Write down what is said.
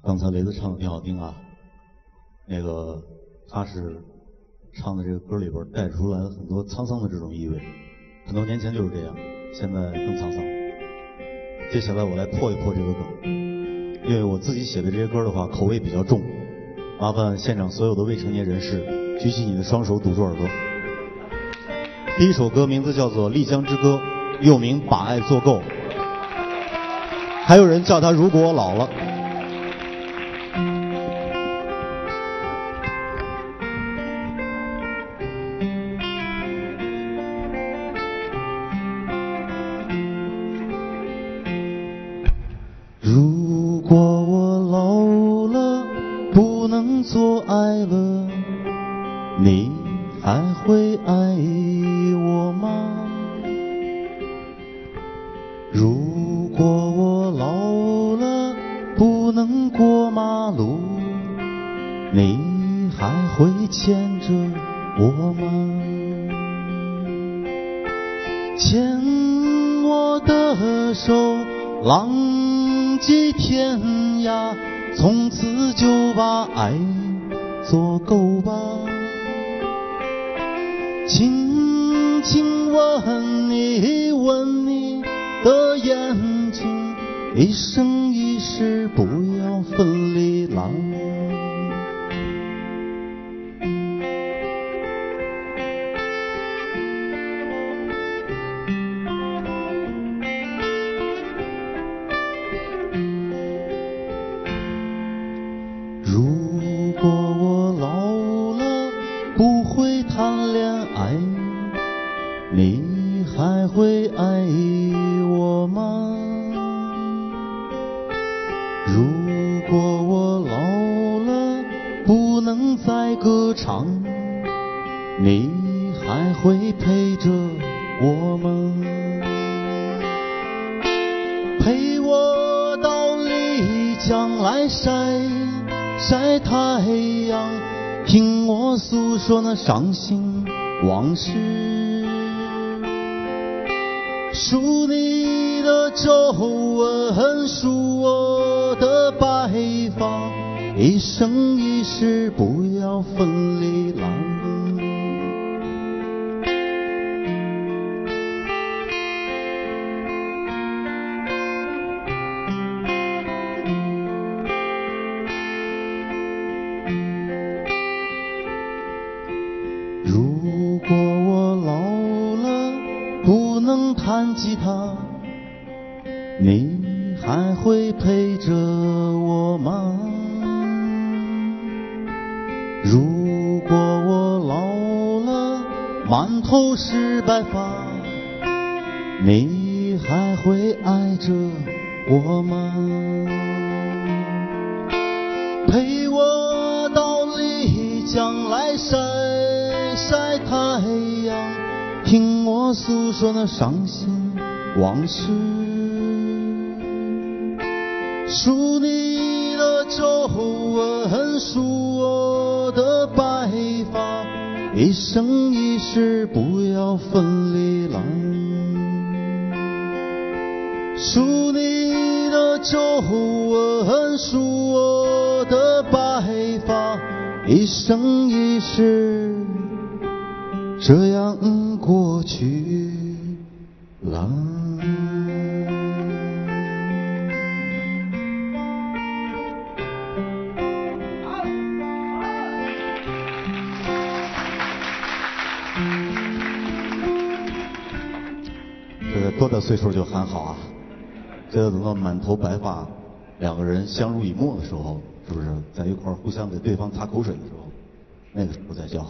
刚才雷子唱的挺好听啊，那个他是唱的这个歌里边带出来了很多沧桑的这种意味，很多年前就是这样，现在更沧桑。接下来我来破一破这个梗，因为我自己写的这些歌的话口味比较重，麻烦现场所有的未成年人士举起你的双手堵住耳朵。第一首歌名字叫做《丽江之歌》，又名《把爱做够》，还有人叫它《如果我老了》。了，你还会爱我吗？如果我老了，不能过马路，你还会牵着我吗？牵我的手，浪迹天涯，从此就把爱做够吧。轻轻吻你，吻你的眼睛，一生一世不要分离啦。如还会爱我吗？如果我老了不能再歌唱，你还会陪着我吗？陪我到丽江来晒晒太阳，听我诉说那伤心往事。数你的皱纹，数我的白发，一生一世不要分离啦。能弹吉他，你还会陪着我吗？如果我老了满头是白发，你还会爱着我吗？陪我到丽江来晒晒太阳，听我诉说那伤心往事。数你的皱纹，数我的白发，一生一世不要分离啦。数你的皱纹，数我的白发，一生一世这样过去了。这个多大岁数就喊好啊？这个等到满头白发，两个人相濡以沫的时候，是不是在一块儿互相给对方擦口水的时候，那个时候再叫。